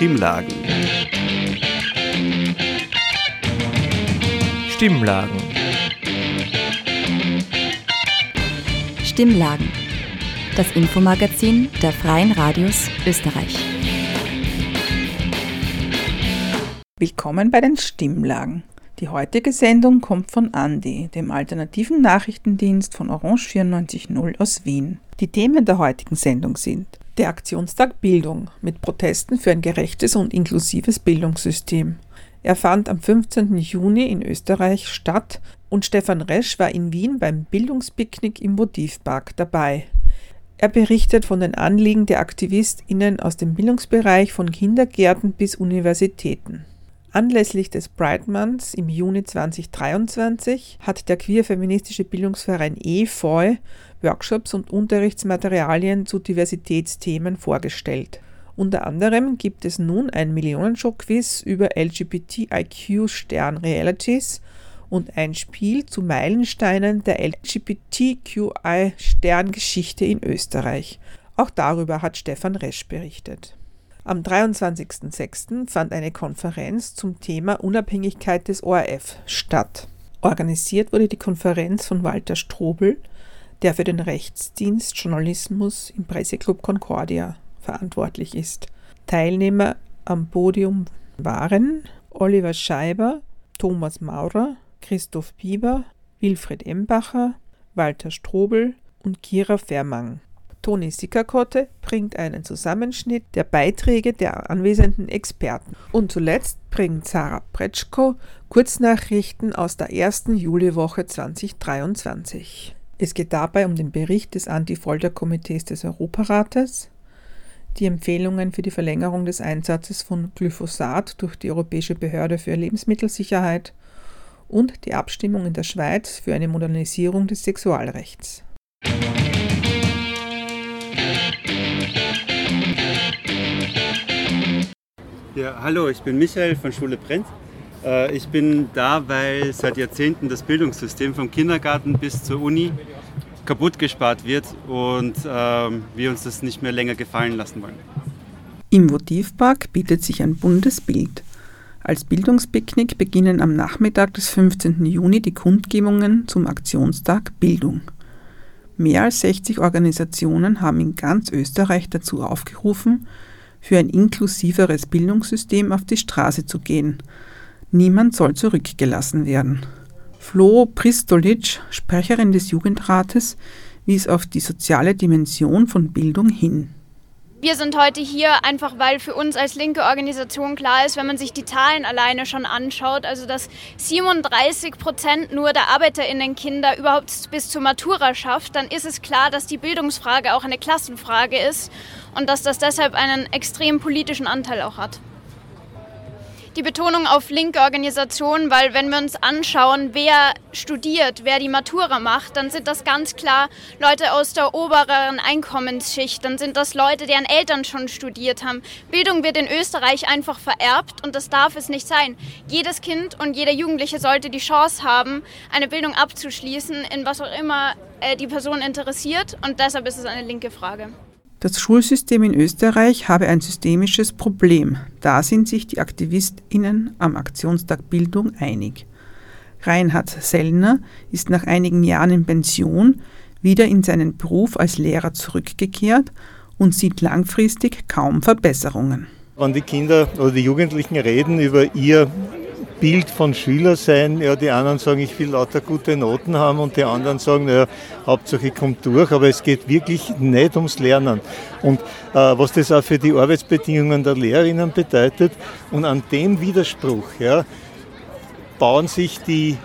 Stimmlagen. Stimmlagen. Stimmlagen. Das Infomagazin der Freien Radios Österreich. Willkommen bei den Stimmlagen. Die heutige Sendung kommt von Andi, dem alternativen Nachrichtendienst von Orange 94.0 aus Wien. Die Themen der heutigen Sendung sind der Aktionstag Bildung mit Protesten für ein gerechtes und inklusives Bildungssystem. Er fand am 15. Juni in Österreich statt und Stefan Resch war in Wien beim Bildungspicknick im Motivpark dabei. Er berichtet von den Anliegen der AktivistInnen aus dem Bildungsbereich von Kindergärten bis Universitäten. Anlässlich des Pride Months im Juni 2023 hat der queer-feministische Bildungsverein EFOI Workshops und Unterrichtsmaterialien zu Diversitätsthemen vorgestellt. Unter anderem gibt es nun ein Millionenshow-Quiz über LGBTIQ-Stern-Realities und ein Spiel zu Meilensteinen der LGBTQI-Sterngeschichte in Österreich. Auch darüber hat Stefan Resch berichtet. Am 23.06. fand eine Konferenz zum Thema Unabhängigkeit des ORF statt. Organisiert wurde die Konferenz von Walter Strobel, der für den Rechtsdienst Journalismus im Presseclub Concordia verantwortlich ist. Teilnehmer am Podium waren Oliver Scheiber, Thomas Maurer, Christoph Bieber, Wilfried Embacher, Walter Strobel und Kira Vermang. Toni Sickerkotte bringt einen Zusammenschnitt der Beiträge der anwesenden Experten. Und zuletzt bringt Sarah Pretschko Kurznachrichten aus der ersten Juliwoche 2023. Es geht dabei um den Bericht des Anti-Folter-Komitees des Europarates, die Empfehlungen für die Verlängerung des Einsatzes von Glyphosat durch die Europäische Behörde für Lebensmittelsicherheit und die Abstimmung in der Schweiz für eine Modernisierung des Sexualrechts. Ja, hallo, ich bin Michael von Schule Brennt. Äh, ich bin da, weil seit Jahrzehnten das Bildungssystem vom Kindergarten bis zur Uni kaputt gespart wird und ähm, wir uns das nicht mehr länger gefallen lassen wollen. Im Votivpark bietet sich ein buntes Bild. Als Bildungspicknick beginnen am Nachmittag des 15. Juni die Kundgebungen zum Aktionstag Bildung. Mehr als 60 Organisationen haben in ganz Österreich dazu aufgerufen, für ein inklusiveres Bildungssystem auf die Straße zu gehen. Niemand soll zurückgelassen werden. Flo Pristolic, Sprecherin des Jugendrates, wies auf die soziale Dimension von Bildung hin. Wir sind heute hier einfach, weil für uns als linke Organisation klar ist, wenn man sich die Zahlen alleine schon anschaut, also dass 37 Prozent nur der ArbeiterInnen-Kinder überhaupt bis zur Matura schafft, dann ist es klar, dass die Bildungsfrage auch eine Klassenfrage ist und dass das deshalb einen extrem politischen Anteil auch hat die Betonung auf linke Organisationen, weil wenn wir uns anschauen, wer studiert, wer die Matura macht, dann sind das ganz klar Leute aus der oberen Einkommensschicht, dann sind das Leute, deren Eltern schon studiert haben. Bildung wird in Österreich einfach vererbt und das darf es nicht sein. Jedes Kind und jeder Jugendliche sollte die Chance haben, eine Bildung abzuschließen, in was auch immer äh, die Person interessiert und deshalb ist es eine linke Frage. Das Schulsystem in Österreich habe ein systemisches Problem. Da sind sich die AktivistInnen am Aktionstag Bildung einig. Reinhard Sellner ist nach einigen Jahren in Pension wieder in seinen Beruf als Lehrer zurückgekehrt und sieht langfristig kaum Verbesserungen. Wenn die Kinder oder die Jugendlichen reden über ihr Bild von Schüler sein. Ja, die anderen sagen, ich will lauter gute Noten haben und die anderen sagen, naja, Hauptsache ich komme durch, aber es geht wirklich nicht ums Lernen. Und äh, was das auch für die Arbeitsbedingungen der Lehrerinnen bedeutet und an dem Widerspruch ja, bauen sich die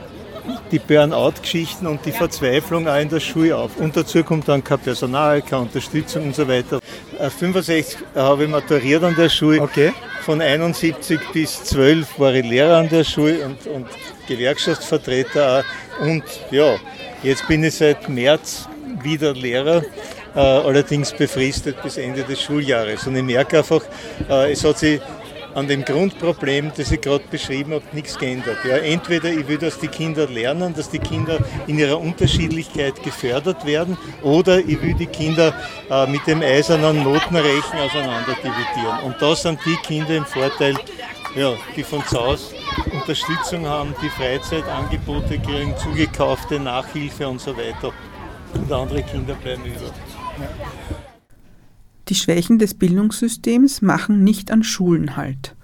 die Burnout-Geschichten und die Verzweiflung auch in der Schule auf. Und dazu kommt dann kein Personal, keine Unterstützung und so weiter. 65 äh, habe ich maturiert an der Schule. Okay. Von 71 bis 12 war ich Lehrer an der Schule und, und Gewerkschaftsvertreter auch. Und ja, jetzt bin ich seit März wieder Lehrer, äh, allerdings befristet bis Ende des Schuljahres. Und ich merke einfach, äh, es hat sich an dem Grundproblem, das ich gerade beschrieben habe, nichts geändert. Ja, entweder ich will, dass die Kinder lernen, dass die Kinder in ihrer Unterschiedlichkeit gefördert werden, oder ich will die Kinder äh, mit dem eisernen Notenrechen auseinander dividieren. Und da sind die Kinder im Vorteil, ja, die von zu Hause Unterstützung haben, die Freizeitangebote kriegen, zugekaufte Nachhilfe und so weiter. Und andere Kinder bleiben über. Die Schwächen des Bildungssystems machen nicht an Schulen halt.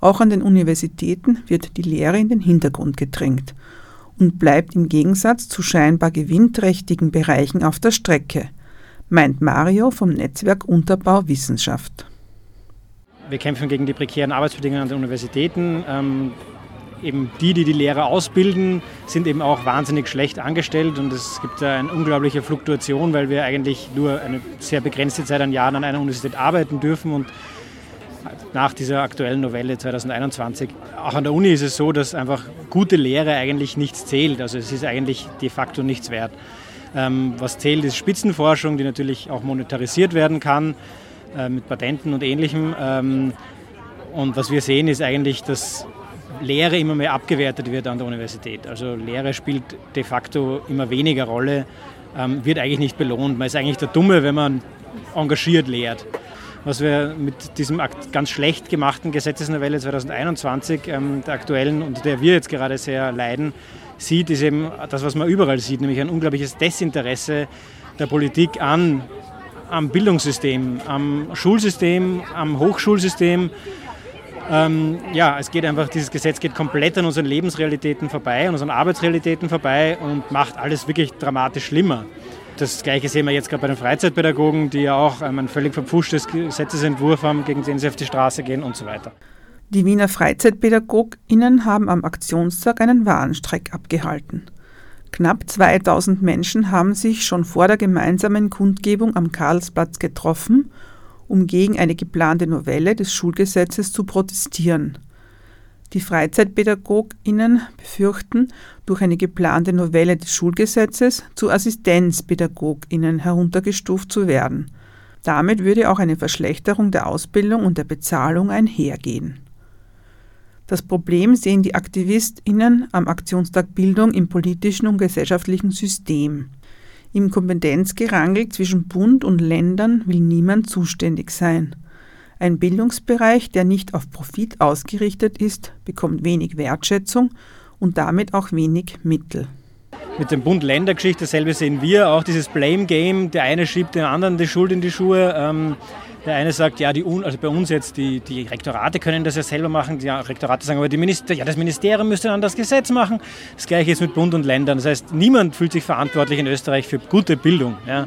Auch an den Universitäten wird die Lehre in den Hintergrund gedrängt und bleibt im Gegensatz zu scheinbar gewinnträchtigen Bereichen auf der Strecke, meint Mario vom Netzwerk Unterbau Wissenschaft. Wir kämpfen gegen die prekären Arbeitsbedingungen an den Universitäten. Eben die, die die Lehrer ausbilden, sind eben auch wahnsinnig schlecht angestellt und es gibt da eine unglaubliche Fluktuation, weil wir eigentlich nur eine sehr begrenzte Zeit an Jahren an einer Universität arbeiten dürfen und nach dieser aktuellen Novelle 2021. Auch an der Uni ist es so, dass einfach gute Lehre eigentlich nichts zählt. Also es ist eigentlich de facto nichts wert. Ähm, was zählt, ist Spitzenforschung, die natürlich auch monetarisiert werden kann äh, mit Patenten und ähnlichem. Ähm, und was wir sehen, ist eigentlich, dass Lehre immer mehr abgewertet wird an der Universität. Also Lehre spielt de facto immer weniger Rolle, ähm, wird eigentlich nicht belohnt. Man ist eigentlich der Dumme, wenn man engagiert lehrt. Was wir mit diesem ganz schlecht gemachten Gesetzesnovelle 2021, ähm, der aktuellen und der wir jetzt gerade sehr leiden, sieht, ist eben das, was man überall sieht, nämlich ein unglaubliches Desinteresse der Politik an, am Bildungssystem, am Schulsystem, am Hochschulsystem ähm, ja, es geht einfach, dieses Gesetz geht komplett an unseren Lebensrealitäten vorbei, an unseren Arbeitsrealitäten vorbei und macht alles wirklich dramatisch schlimmer. Das Gleiche sehen wir jetzt gerade bei den Freizeitpädagogen, die ja auch ähm, ein völlig verpfuschtes Gesetzesentwurf haben, gegen den sie auf die Straße gehen und so weiter. Die Wiener FreizeitpädagogInnen haben am Aktionstag einen Warnstreik abgehalten. Knapp 2000 Menschen haben sich schon vor der gemeinsamen Kundgebung am Karlsplatz getroffen um gegen eine geplante Novelle des Schulgesetzes zu protestieren. Die Freizeitpädagoginnen befürchten, durch eine geplante Novelle des Schulgesetzes zu Assistenzpädagoginnen heruntergestuft zu werden. Damit würde auch eine Verschlechterung der Ausbildung und der Bezahlung einhergehen. Das Problem sehen die Aktivistinnen am Aktionstag Bildung im politischen und gesellschaftlichen System. Im Kompetenzgerangel zwischen Bund und Ländern will niemand zuständig sein. Ein Bildungsbereich, der nicht auf Profit ausgerichtet ist, bekommt wenig Wertschätzung und damit auch wenig Mittel. Mit dem Bund-Länder-Geschichte dasselbe sehen wir, auch dieses Blame-Game, der eine schiebt den anderen die Schuld in die Schuhe. Ähm der eine sagt, ja, die, also bei uns jetzt, die, die Rektorate können das ja selber machen. Die Rektorate sagen aber, die Minister, ja, das Ministerium müsste dann das Gesetz machen. Das gleiche ist mit Bund und Ländern. Das heißt, niemand fühlt sich verantwortlich in Österreich für gute Bildung. Ja.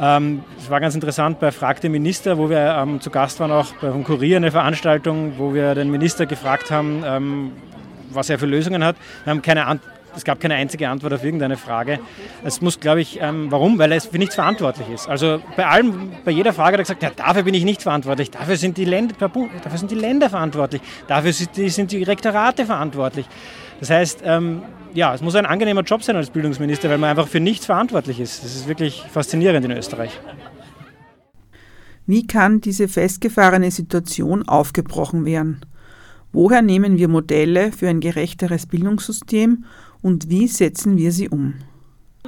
Ähm, es war ganz interessant bei Fragte Minister, wo wir ähm, zu Gast waren, auch beim Kurier eine Veranstaltung, wo wir den Minister gefragt haben, ähm, was er für Lösungen hat. Wir haben keine Antwort es gab keine einzige Antwort auf irgendeine Frage. Es muss, glaube ich, ähm, warum? Weil er für nichts verantwortlich ist. Also bei allem, bei jeder Frage hat er gesagt, ja, dafür bin ich nicht verantwortlich, dafür sind die Länder, dafür sind die Länder verantwortlich, dafür sind die, sind die Rektorate verantwortlich. Das heißt, ähm, ja, es muss ein angenehmer Job sein als Bildungsminister, weil man einfach für nichts verantwortlich ist. Das ist wirklich faszinierend in Österreich. Wie kann diese festgefahrene Situation aufgebrochen werden? Woher nehmen wir Modelle für ein gerechteres Bildungssystem und wie setzen wir sie um?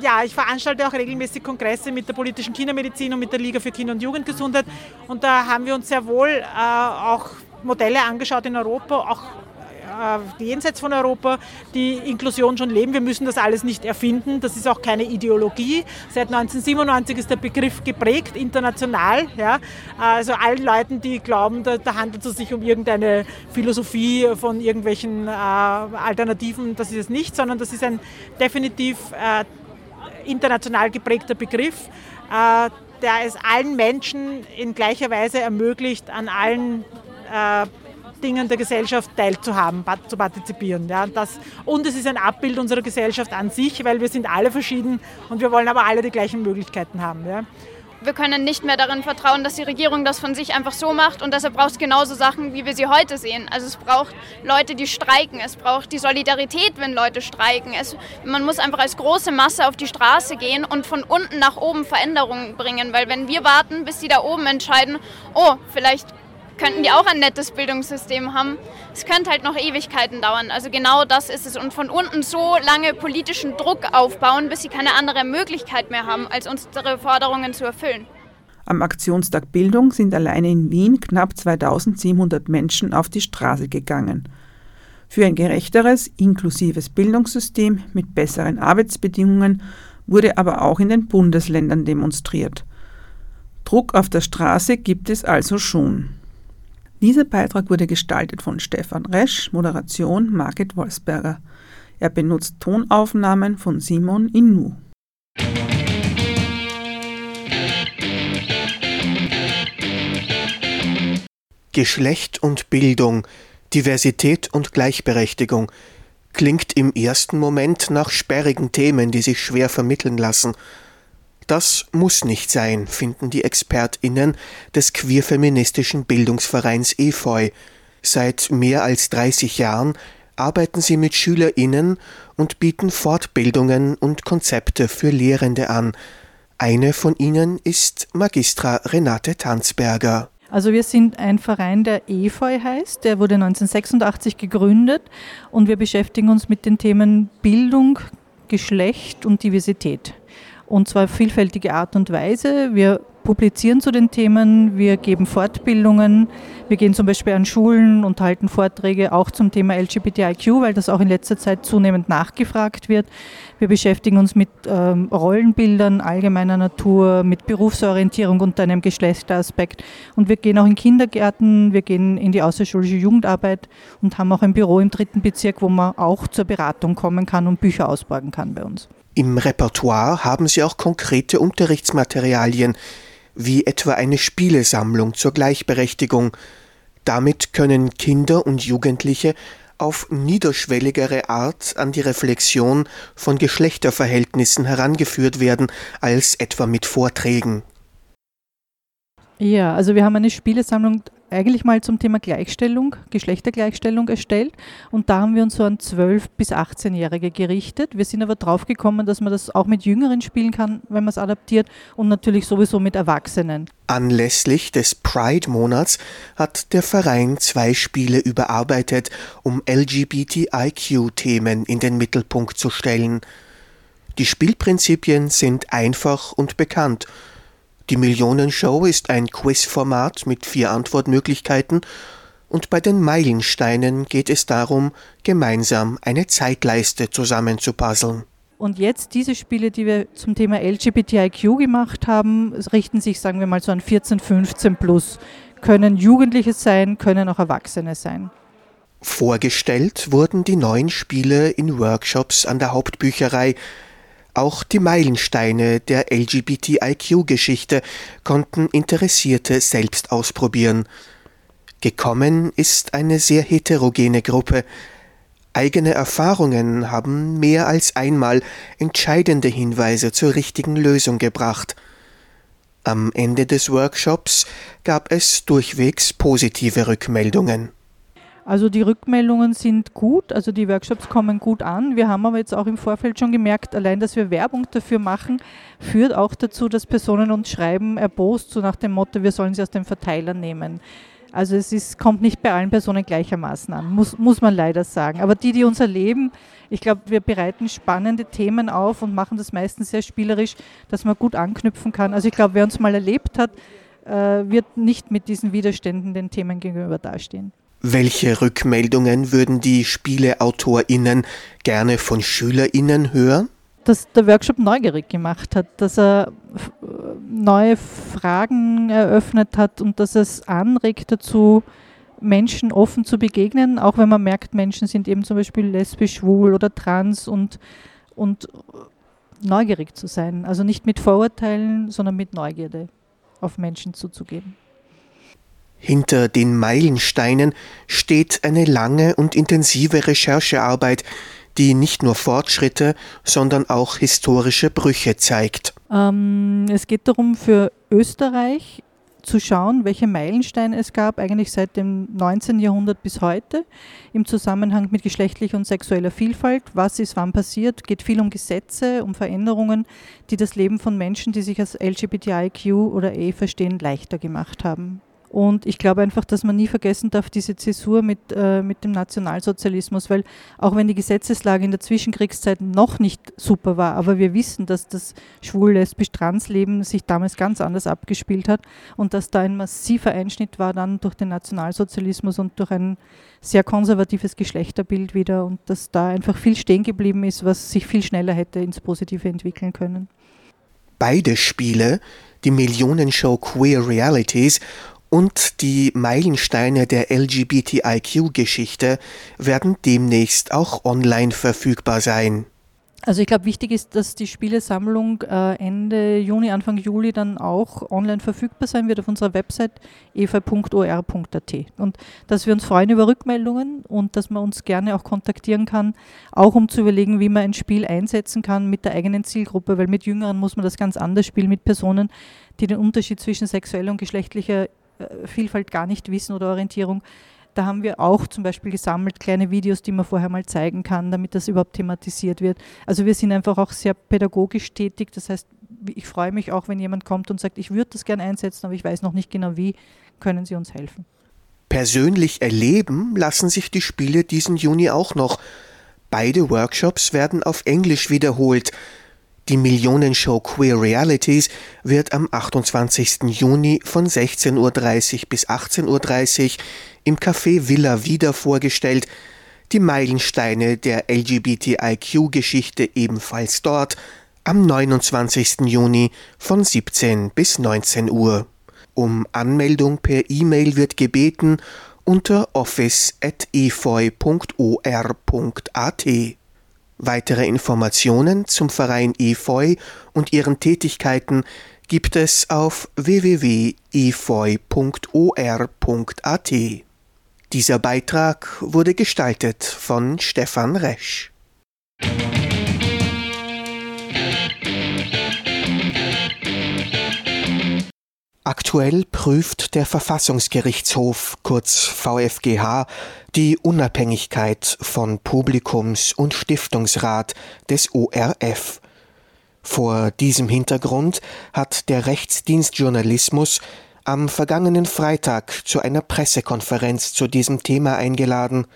Ja, ich veranstalte auch regelmäßig Kongresse mit der politischen Kindermedizin und mit der Liga für Kinder- und Jugendgesundheit. Und da haben wir uns sehr wohl äh, auch Modelle angeschaut in Europa, auch jenseits von Europa, die Inklusion schon leben. Wir müssen das alles nicht erfinden. Das ist auch keine Ideologie. Seit 1997 ist der Begriff geprägt, international. Ja. Also allen Leuten, die glauben, da, da handelt es sich um irgendeine Philosophie von irgendwelchen äh, Alternativen, das ist es nicht, sondern das ist ein definitiv äh, international geprägter Begriff. Äh, der es allen Menschen in gleicher Weise ermöglicht, an allen äh, Dingen der Gesellschaft teilzuhaben, zu partizipieren. Ja, das, und es ist ein Abbild unserer Gesellschaft an sich, weil wir sind alle verschieden und wir wollen aber alle die gleichen Möglichkeiten haben. Ja. Wir können nicht mehr darin vertrauen, dass die Regierung das von sich einfach so macht und deshalb braucht es genauso Sachen, wie wir sie heute sehen. Also es braucht Leute, die streiken, es braucht die Solidarität, wenn Leute streiken. Es, man muss einfach als große Masse auf die Straße gehen und von unten nach oben Veränderungen bringen, weil wenn wir warten, bis die da oben entscheiden, oh, vielleicht könnten die auch ein nettes Bildungssystem haben. Es könnte halt noch Ewigkeiten dauern. Also genau das ist es. Und von unten so lange politischen Druck aufbauen, bis sie keine andere Möglichkeit mehr haben, als unsere Forderungen zu erfüllen. Am Aktionstag Bildung sind alleine in Wien knapp 2700 Menschen auf die Straße gegangen. Für ein gerechteres, inklusives Bildungssystem mit besseren Arbeitsbedingungen wurde aber auch in den Bundesländern demonstriert. Druck auf der Straße gibt es also schon. Dieser Beitrag wurde gestaltet von Stefan Resch, Moderation Margit Wolfsberger. Er benutzt Tonaufnahmen von Simon Inu. Geschlecht und Bildung, Diversität und Gleichberechtigung klingt im ersten Moment nach sperrigen Themen, die sich schwer vermitteln lassen. Das muss nicht sein, finden die ExpertInnen des queerfeministischen Bildungsvereins Efeu. Seit mehr als 30 Jahren arbeiten sie mit SchülerInnen und bieten Fortbildungen und Konzepte für Lehrende an. Eine von ihnen ist Magistra Renate Tanzberger. Also wir sind ein Verein, der EFOI heißt, der wurde 1986 gegründet und wir beschäftigen uns mit den Themen Bildung, Geschlecht und Diversität. Und zwar vielfältige Art und Weise. Wir publizieren zu den Themen, wir geben Fortbildungen, wir gehen zum Beispiel an Schulen und halten Vorträge auch zum Thema LGBTIQ, weil das auch in letzter Zeit zunehmend nachgefragt wird. Wir beschäftigen uns mit ähm, Rollenbildern allgemeiner Natur, mit Berufsorientierung unter einem Geschlechteraspekt und wir gehen auch in Kindergärten, wir gehen in die außerschulische Jugendarbeit und haben auch ein Büro im dritten Bezirk, wo man auch zur Beratung kommen kann und Bücher ausborgen kann bei uns. Im Repertoire haben Sie auch konkrete Unterrichtsmaterialien, wie etwa eine Spielesammlung zur Gleichberechtigung. Damit können Kinder und Jugendliche auf niederschwelligere Art an die Reflexion von Geschlechterverhältnissen herangeführt werden als etwa mit Vorträgen. Ja, also wir haben eine Spielesammlung eigentlich mal zum Thema Gleichstellung, Geschlechtergleichstellung erstellt und da haben wir uns so an 12- bis 18-Jährige gerichtet. Wir sind aber drauf gekommen, dass man das auch mit Jüngeren spielen kann, wenn man es adaptiert und natürlich sowieso mit Erwachsenen. Anlässlich des Pride-Monats hat der Verein zwei Spiele überarbeitet, um LGBTIQ-Themen in den Mittelpunkt zu stellen. Die Spielprinzipien sind einfach und bekannt – die Millionenshow ist ein Quizformat mit vier Antwortmöglichkeiten und bei den Meilensteinen geht es darum, gemeinsam eine Zeitleiste zusammenzupuzzeln. Und jetzt diese Spiele, die wir zum Thema LGBTIQ gemacht haben, richten sich, sagen wir mal, so an 14, 15 plus. Können Jugendliche sein, können auch Erwachsene sein. Vorgestellt wurden die neuen Spiele in Workshops an der Hauptbücherei, auch die Meilensteine der LGBTIQ-Geschichte konnten Interessierte selbst ausprobieren. Gekommen ist eine sehr heterogene Gruppe. Eigene Erfahrungen haben mehr als einmal entscheidende Hinweise zur richtigen Lösung gebracht. Am Ende des Workshops gab es durchwegs positive Rückmeldungen. Also die Rückmeldungen sind gut, also die Workshops kommen gut an. Wir haben aber jetzt auch im Vorfeld schon gemerkt, allein, dass wir Werbung dafür machen, führt auch dazu, dass Personen uns schreiben, erbost, so nach dem Motto, wir sollen sie aus dem Verteiler nehmen. Also es ist, kommt nicht bei allen Personen gleichermaßen an, muss, muss man leider sagen. Aber die, die uns erleben, ich glaube, wir bereiten spannende Themen auf und machen das meistens sehr spielerisch, dass man gut anknüpfen kann. Also ich glaube, wer uns mal erlebt hat, äh, wird nicht mit diesen Widerständen den Themen gegenüber dastehen. Welche Rückmeldungen würden die SpieleautorInnen gerne von SchülerInnen hören? Dass der Workshop neugierig gemacht hat, dass er neue Fragen eröffnet hat und dass es anregt dazu, Menschen offen zu begegnen, auch wenn man merkt, Menschen sind eben zum Beispiel lesbisch, schwul oder trans und, und neugierig zu sein. Also nicht mit Vorurteilen, sondern mit Neugierde auf Menschen zuzugehen. Hinter den Meilensteinen steht eine lange und intensive Recherchearbeit, die nicht nur Fortschritte, sondern auch historische Brüche zeigt. Ähm, es geht darum, für Österreich zu schauen, welche Meilensteine es gab, eigentlich seit dem 19. Jahrhundert bis heute, im Zusammenhang mit geschlechtlicher und sexueller Vielfalt. Was ist wann passiert? Geht viel um Gesetze, um Veränderungen, die das Leben von Menschen, die sich als LGBTIQ oder E verstehen, leichter gemacht haben. Und ich glaube einfach, dass man nie vergessen darf, diese Zäsur mit, äh, mit dem Nationalsozialismus, weil auch wenn die Gesetzeslage in der Zwischenkriegszeit noch nicht super war, aber wir wissen, dass das schwul-lesbisch-trans-Leben sich damals ganz anders abgespielt hat und dass da ein massiver Einschnitt war dann durch den Nationalsozialismus und durch ein sehr konservatives Geschlechterbild wieder und dass da einfach viel stehen geblieben ist, was sich viel schneller hätte ins Positive entwickeln können. Beide Spiele, die Millionenshow Queer Realities und die Meilensteine der LGBTIQ-Geschichte werden demnächst auch online verfügbar sein. Also ich glaube, wichtig ist, dass die Spielesammlung äh, Ende Juni, Anfang Juli dann auch online verfügbar sein wird auf unserer Website eva.or.at. Und dass wir uns freuen über Rückmeldungen und dass man uns gerne auch kontaktieren kann, auch um zu überlegen, wie man ein Spiel einsetzen kann mit der eigenen Zielgruppe, weil mit Jüngeren muss man das ganz anders spielen, mit Personen, die den Unterschied zwischen sexueller und geschlechtlicher Vielfalt gar nicht wissen oder Orientierung. Da haben wir auch zum Beispiel gesammelt kleine Videos, die man vorher mal zeigen kann, damit das überhaupt thematisiert wird. Also wir sind einfach auch sehr pädagogisch tätig. Das heißt, ich freue mich auch, wenn jemand kommt und sagt, ich würde das gerne einsetzen, aber ich weiß noch nicht genau wie, können Sie uns helfen. Persönlich erleben lassen sich die Spiele diesen Juni auch noch. Beide Workshops werden auf Englisch wiederholt. Die Millionenshow Queer Realities wird am 28. Juni von 16.30 Uhr bis 18.30 Uhr im Café Villa wieder vorgestellt, die Meilensteine der LGBTIQ-Geschichte ebenfalls dort am 29. Juni von 17 bis 19 Uhr. Um Anmeldung per E-Mail wird gebeten unter office.efeu.or.at. Weitere Informationen zum Verein Efeu und ihren Tätigkeiten gibt es auf www.efeu.or.at. Dieser Beitrag wurde gestaltet von Stefan Resch. Aktuell prüft der Verfassungsgerichtshof, kurz VfGH, die Unabhängigkeit von Publikums- und Stiftungsrat des ORF. Vor diesem Hintergrund hat der Rechtsdienst Journalismus am vergangenen Freitag zu einer Pressekonferenz zu diesem Thema eingeladen.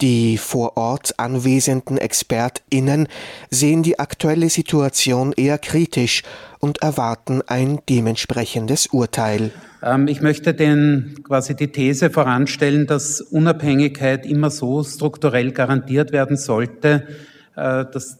Die vor Ort anwesenden ExpertInnen sehen die aktuelle Situation eher kritisch und erwarten ein dementsprechendes Urteil. Ähm, ich möchte den, quasi die These voranstellen, dass Unabhängigkeit immer so strukturell garantiert werden sollte, äh, dass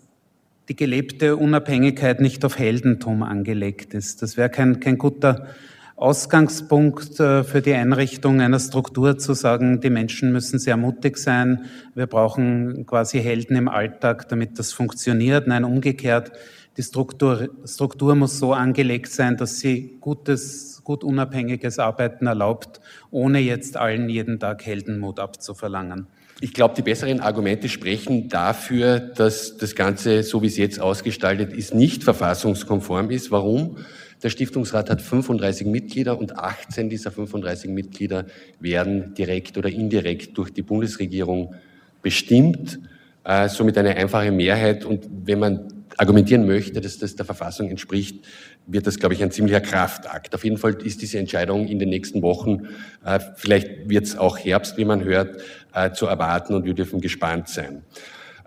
die gelebte Unabhängigkeit nicht auf Heldentum angelegt ist. Das wäre kein, kein guter Ausgangspunkt äh, für die Einrichtung einer Struktur zu sagen, die Menschen müssen sehr mutig sein, wir brauchen quasi Helden im Alltag, damit das funktioniert. Nein, umgekehrt, die Struktur, Struktur muss so angelegt sein, dass sie gutes, gut unabhängiges Arbeiten erlaubt, ohne jetzt allen jeden Tag Heldenmut abzuverlangen. Ich glaube, die besseren Argumente sprechen dafür, dass das Ganze, so wie es jetzt ausgestaltet ist, nicht verfassungskonform ist. Warum? Der Stiftungsrat hat 35 Mitglieder und 18 dieser 35 Mitglieder werden direkt oder indirekt durch die Bundesregierung bestimmt, äh, somit eine einfache Mehrheit. Und wenn man argumentieren möchte, dass das der Verfassung entspricht, wird das, glaube ich, ein ziemlicher Kraftakt. Auf jeden Fall ist diese Entscheidung in den nächsten Wochen, äh, vielleicht wird es auch Herbst, wie man hört, äh, zu erwarten und wir dürfen gespannt sein.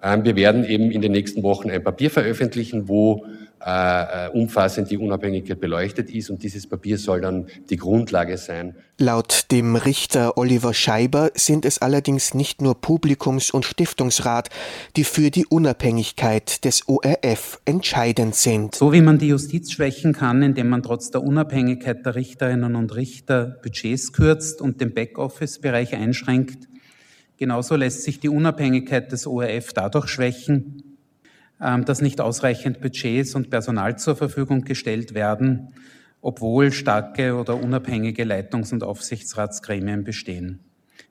Ähm, wir werden eben in den nächsten Wochen ein Papier veröffentlichen, wo äh, äh, umfassend die Unabhängigkeit beleuchtet ist und dieses Papier soll dann die Grundlage sein. Laut dem Richter Oliver Scheiber sind es allerdings nicht nur Publikums- und Stiftungsrat, die für die Unabhängigkeit des ORF entscheidend sind. So wie man die Justiz schwächen kann, indem man trotz der Unabhängigkeit der Richterinnen und Richter Budgets kürzt und den Backoffice-Bereich einschränkt, genauso lässt sich die Unabhängigkeit des ORF dadurch schwächen, dass nicht ausreichend Budgets und Personal zur Verfügung gestellt werden, obwohl starke oder unabhängige Leitungs- und Aufsichtsratsgremien bestehen.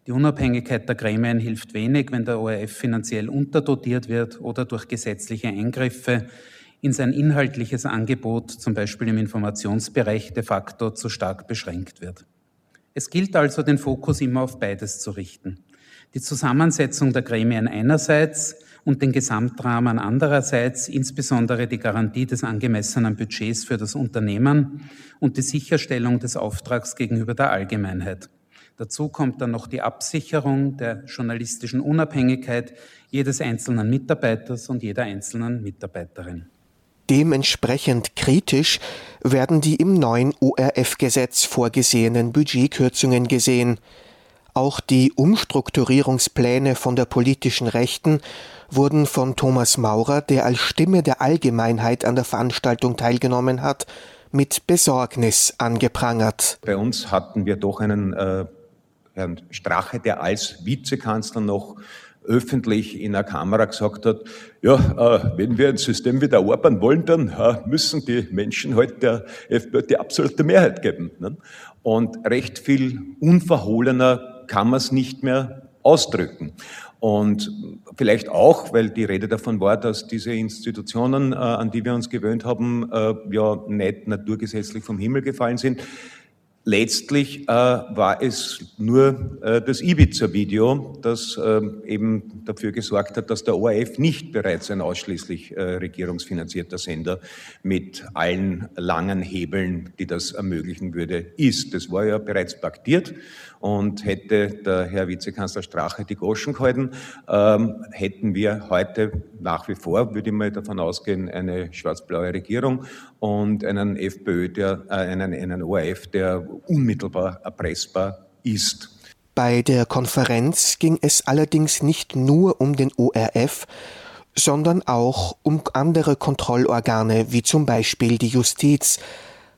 Die Unabhängigkeit der Gremien hilft wenig, wenn der ORF finanziell unterdotiert wird oder durch gesetzliche Eingriffe in sein inhaltliches Angebot, zum Beispiel im Informationsbereich, de facto zu stark beschränkt wird. Es gilt also, den Fokus immer auf beides zu richten. Die Zusammensetzung der Gremien einerseits und den Gesamtrahmen andererseits, insbesondere die Garantie des angemessenen Budgets für das Unternehmen und die Sicherstellung des Auftrags gegenüber der Allgemeinheit. Dazu kommt dann noch die Absicherung der journalistischen Unabhängigkeit jedes einzelnen Mitarbeiters und jeder einzelnen Mitarbeiterin. Dementsprechend kritisch werden die im neuen ORF-Gesetz vorgesehenen Budgetkürzungen gesehen. Auch die Umstrukturierungspläne von der politischen Rechten wurden von Thomas Maurer, der als Stimme der Allgemeinheit an der Veranstaltung teilgenommen hat, mit Besorgnis angeprangert. Bei uns hatten wir doch einen äh, Herrn Strache, der als Vizekanzler noch öffentlich in der Kamera gesagt hat, ja, äh, wenn wir ein System wie der Orban wollen, dann äh, müssen die Menschen halt der FPÖ die absolute Mehrheit geben. Ne? Und recht viel unverhohlener kann man es nicht mehr ausdrücken. Und vielleicht auch, weil die Rede davon war, dass diese Institutionen, äh, an die wir uns gewöhnt haben, äh, ja nicht naturgesetzlich vom Himmel gefallen sind, Letztlich äh, war es nur äh, das Ibiza-Video, das äh, eben dafür gesorgt hat, dass der ORF nicht bereits ein ausschließlich äh, regierungsfinanzierter Sender mit allen langen Hebeln, die das ermöglichen würde, ist. Das war ja bereits paktiert und hätte der Herr Vizekanzler Strache die Goschen gehalten, ähm, hätten wir heute nach wie vor, würde ich mal davon ausgehen, eine schwarz-blaue Regierung und einen FPÖ, der, äh, einen, einen ORF, der unmittelbar erpressbar ist. Bei der Konferenz ging es allerdings nicht nur um den ORF, sondern auch um andere Kontrollorgane wie zum Beispiel die Justiz,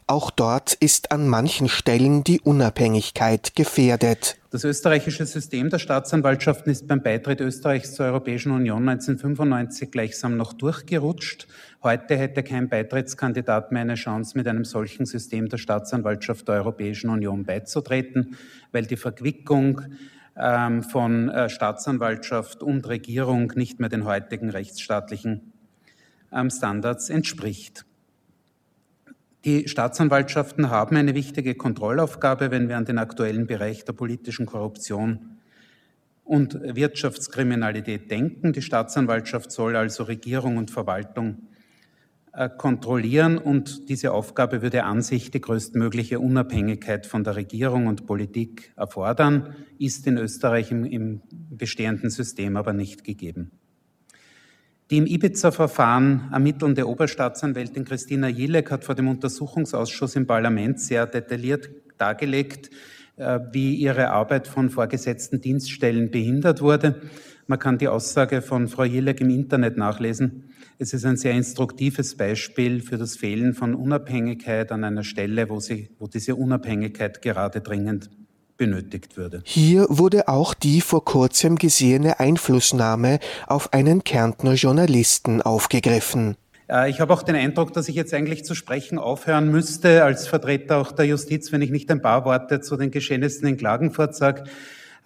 auch dort ist an manchen Stellen die Unabhängigkeit gefährdet. Das österreichische System der Staatsanwaltschaften ist beim Beitritt Österreichs zur Europäischen Union 1995 gleichsam noch durchgerutscht. Heute hätte kein Beitrittskandidat mehr eine Chance, mit einem solchen System der Staatsanwaltschaft der Europäischen Union beizutreten, weil die Verquickung ähm, von äh, Staatsanwaltschaft und Regierung nicht mehr den heutigen rechtsstaatlichen ähm, Standards entspricht. Die Staatsanwaltschaften haben eine wichtige Kontrollaufgabe, wenn wir an den aktuellen Bereich der politischen Korruption und Wirtschaftskriminalität denken. Die Staatsanwaltschaft soll also Regierung und Verwaltung äh, kontrollieren und diese Aufgabe würde an sich die größtmögliche Unabhängigkeit von der Regierung und Politik erfordern, ist in Österreich im, im bestehenden System aber nicht gegeben. Die im Ibiza-Verfahren ermittelnde Oberstaatsanwältin Christina Jilek hat vor dem Untersuchungsausschuss im Parlament sehr detailliert dargelegt, äh, wie ihre Arbeit von vorgesetzten Dienststellen behindert wurde. Man kann die Aussage von Frau Jilek im Internet nachlesen. Es ist ein sehr instruktives Beispiel für das Fehlen von Unabhängigkeit an einer Stelle, wo, sie, wo diese Unabhängigkeit gerade dringend benötigt würde. Hier wurde auch die vor kurzem gesehene Einflussnahme auf einen Kärntner Journalisten aufgegriffen. Ich habe auch den Eindruck, dass ich jetzt eigentlich zu sprechen aufhören müsste, als Vertreter auch der Justiz, wenn ich nicht ein paar Worte zu den Geschehnissen in Klagenfurt sage.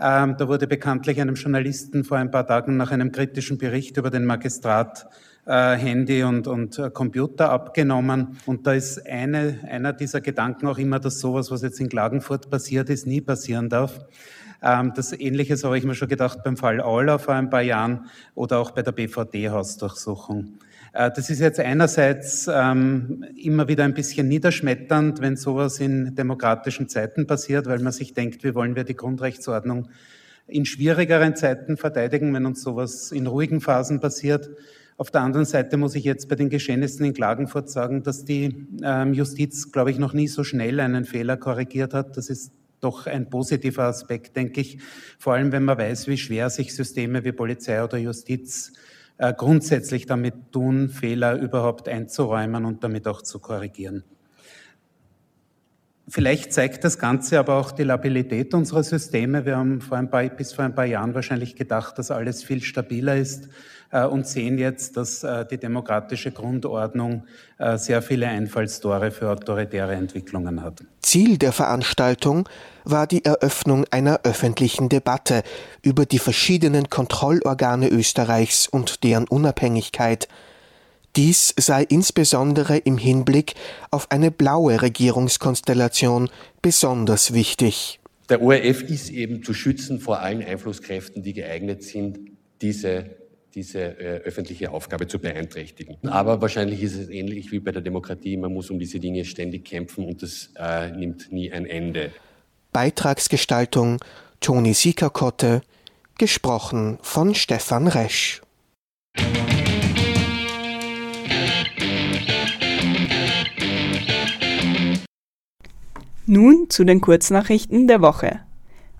Ähm, da wurde bekanntlich einem Journalisten vor ein paar Tagen nach einem kritischen Bericht über den Magistrat Handy und, und äh, Computer abgenommen. Und da ist eine, einer dieser Gedanken auch immer, dass sowas, was jetzt in Klagenfurt passiert ist, nie passieren darf. Ähm, das Ähnliches habe ich mir schon gedacht beim Fall Auler vor ein paar Jahren oder auch bei der BVD-Hausdurchsuchung. Äh, das ist jetzt einerseits ähm, immer wieder ein bisschen niederschmetternd, wenn sowas in demokratischen Zeiten passiert, weil man sich denkt, wie wollen wir die Grundrechtsordnung in schwierigeren Zeiten verteidigen, wenn uns sowas in ruhigen Phasen passiert. Auf der anderen Seite muss ich jetzt bei den Geschehnissen in Klagenfurt sagen, dass die ähm, Justiz, glaube ich, noch nie so schnell einen Fehler korrigiert hat. Das ist doch ein positiver Aspekt, denke ich. Vor allem, wenn man weiß, wie schwer sich Systeme wie Polizei oder Justiz äh, grundsätzlich damit tun, Fehler überhaupt einzuräumen und damit auch zu korrigieren. Vielleicht zeigt das Ganze aber auch die Labilität unserer Systeme. Wir haben vor ein paar, bis vor ein paar Jahren wahrscheinlich gedacht, dass alles viel stabiler ist und sehen jetzt, dass äh, die demokratische Grundordnung äh, sehr viele Einfallstore für autoritäre Entwicklungen hat. Ziel der Veranstaltung war die Eröffnung einer öffentlichen Debatte über die verschiedenen Kontrollorgane Österreichs und deren Unabhängigkeit. Dies sei insbesondere im Hinblick auf eine blaue Regierungskonstellation besonders wichtig. Der ORF ist eben zu schützen vor allen Einflusskräften, die geeignet sind, diese diese äh, öffentliche Aufgabe zu beeinträchtigen. Aber wahrscheinlich ist es ähnlich wie bei der Demokratie, man muss um diese Dinge ständig kämpfen und das äh, nimmt nie ein Ende. Beitragsgestaltung Toni Siekerkotte, gesprochen von Stefan Resch. Nun zu den Kurznachrichten der Woche.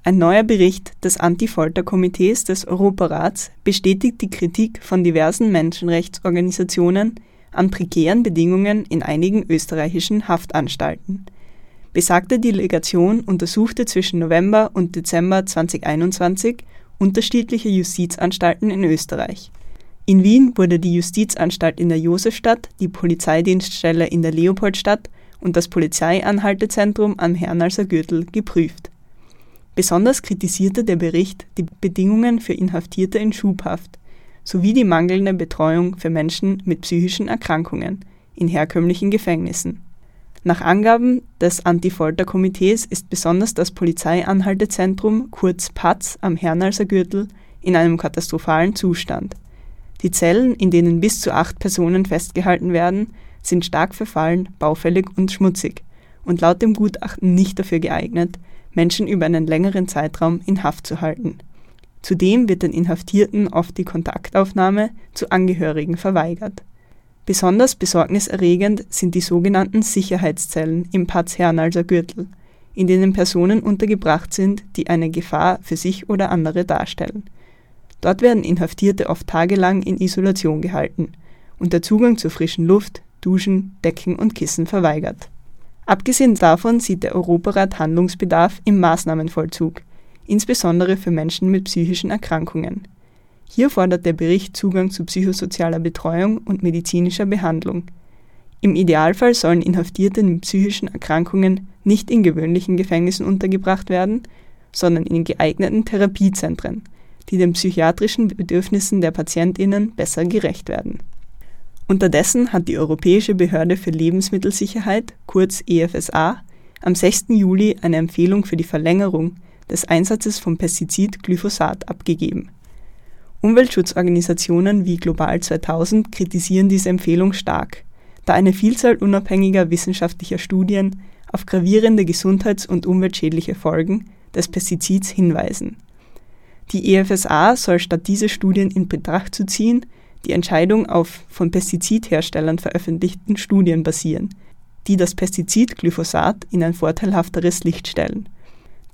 Ein neuer Bericht des Anti-Folter-Komitees des Europarats bestätigt die Kritik von diversen Menschenrechtsorganisationen an prekären Bedingungen in einigen österreichischen Haftanstalten. Besagte Delegation untersuchte zwischen November und Dezember 2021 unterschiedliche Justizanstalten in Österreich. In Wien wurde die Justizanstalt in der Josefstadt, die Polizeidienststelle in der Leopoldstadt und das Polizeianhaltezentrum am Hernalser Gürtel geprüft. Besonders kritisierte der Bericht die Bedingungen für Inhaftierte in Schubhaft sowie die mangelnde Betreuung für Menschen mit psychischen Erkrankungen in herkömmlichen Gefängnissen. Nach Angaben des Anti-Folter-Komitees ist besonders das Polizeianhaltezentrum kurz PATZ am Hernalser Gürtel in einem katastrophalen Zustand. Die Zellen, in denen bis zu acht Personen festgehalten werden, sind stark verfallen, baufällig und schmutzig und laut dem Gutachten nicht dafür geeignet, Menschen über einen längeren Zeitraum in Haft zu halten. Zudem wird den Inhaftierten oft die Kontaktaufnahme zu Angehörigen verweigert. Besonders besorgniserregend sind die sogenannten Sicherheitszellen im Paz-Hernalser Gürtel, in denen Personen untergebracht sind, die eine Gefahr für sich oder andere darstellen. Dort werden Inhaftierte oft tagelang in Isolation gehalten und der Zugang zur frischen Luft, Duschen, Decken und Kissen verweigert. Abgesehen davon sieht der Europarat Handlungsbedarf im Maßnahmenvollzug, insbesondere für Menschen mit psychischen Erkrankungen. Hier fordert der Bericht Zugang zu psychosozialer Betreuung und medizinischer Behandlung. Im Idealfall sollen Inhaftierte mit psychischen Erkrankungen nicht in gewöhnlichen Gefängnissen untergebracht werden, sondern in geeigneten Therapiezentren, die den psychiatrischen Bedürfnissen der Patientinnen besser gerecht werden. Unterdessen hat die Europäische Behörde für Lebensmittelsicherheit, kurz EFSA, am 6. Juli eine Empfehlung für die Verlängerung des Einsatzes vom Pestizid Glyphosat abgegeben. Umweltschutzorganisationen wie Global 2000 kritisieren diese Empfehlung stark, da eine Vielzahl unabhängiger wissenschaftlicher Studien auf gravierende gesundheits- und umweltschädliche Folgen des Pestizids hinweisen. Die EFSA soll statt diese Studien in Betracht zu ziehen, die Entscheidung auf von Pestizidherstellern veröffentlichten Studien basieren, die das Pestizid Glyphosat in ein vorteilhafteres Licht stellen.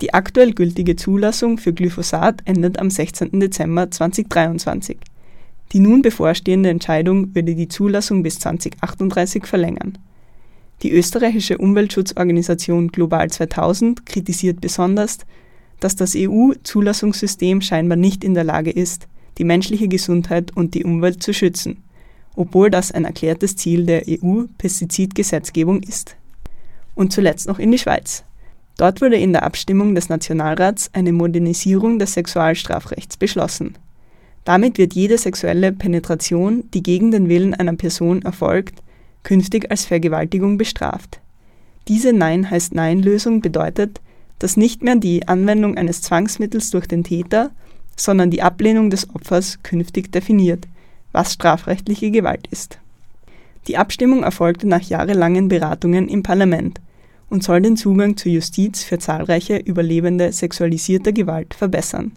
Die aktuell gültige Zulassung für Glyphosat endet am 16. Dezember 2023. Die nun bevorstehende Entscheidung würde die Zulassung bis 2038 verlängern. Die österreichische Umweltschutzorganisation Global 2000 kritisiert besonders, dass das EU-Zulassungssystem scheinbar nicht in der Lage ist, die menschliche Gesundheit und die Umwelt zu schützen, obwohl das ein erklärtes Ziel der EU-Pestizidgesetzgebung ist. Und zuletzt noch in die Schweiz. Dort wurde in der Abstimmung des Nationalrats eine Modernisierung des Sexualstrafrechts beschlossen. Damit wird jede sexuelle Penetration, die gegen den Willen einer Person erfolgt, künftig als Vergewaltigung bestraft. Diese Nein heißt Nein-Lösung bedeutet, dass nicht mehr die Anwendung eines Zwangsmittels durch den Täter, sondern die Ablehnung des Opfers künftig definiert, was strafrechtliche Gewalt ist. Die Abstimmung erfolgte nach jahrelangen Beratungen im Parlament und soll den Zugang zur Justiz für zahlreiche Überlebende sexualisierter Gewalt verbessern.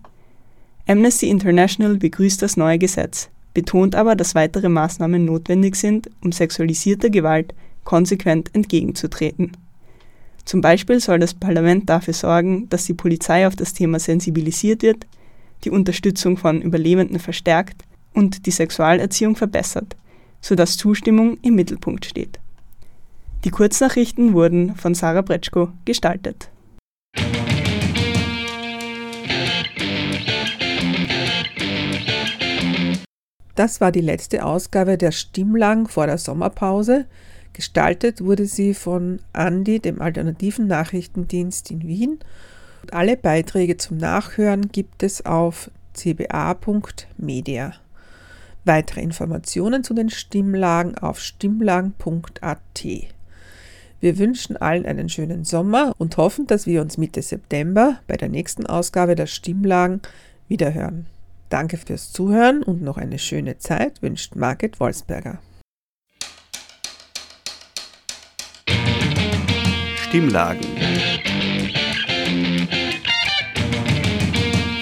Amnesty International begrüßt das neue Gesetz, betont aber, dass weitere Maßnahmen notwendig sind, um sexualisierter Gewalt konsequent entgegenzutreten. Zum Beispiel soll das Parlament dafür sorgen, dass die Polizei auf das Thema sensibilisiert wird, die Unterstützung von Überlebenden verstärkt und die Sexualerziehung verbessert, sodass Zustimmung im Mittelpunkt steht. Die Kurznachrichten wurden von Sarah Bretschko gestaltet. Das war die letzte Ausgabe der Stimmlang vor der Sommerpause. Gestaltet wurde sie von Andi, dem alternativen Nachrichtendienst in Wien alle Beiträge zum Nachhören gibt es auf cba.media. Weitere Informationen zu den Stimmlagen auf stimmlagen.at. Wir wünschen allen einen schönen Sommer und hoffen, dass wir uns Mitte September bei der nächsten Ausgabe der Stimmlagen wiederhören. Danke fürs Zuhören und noch eine schöne Zeit wünscht Margit Wolfsberger. Stimmlagen.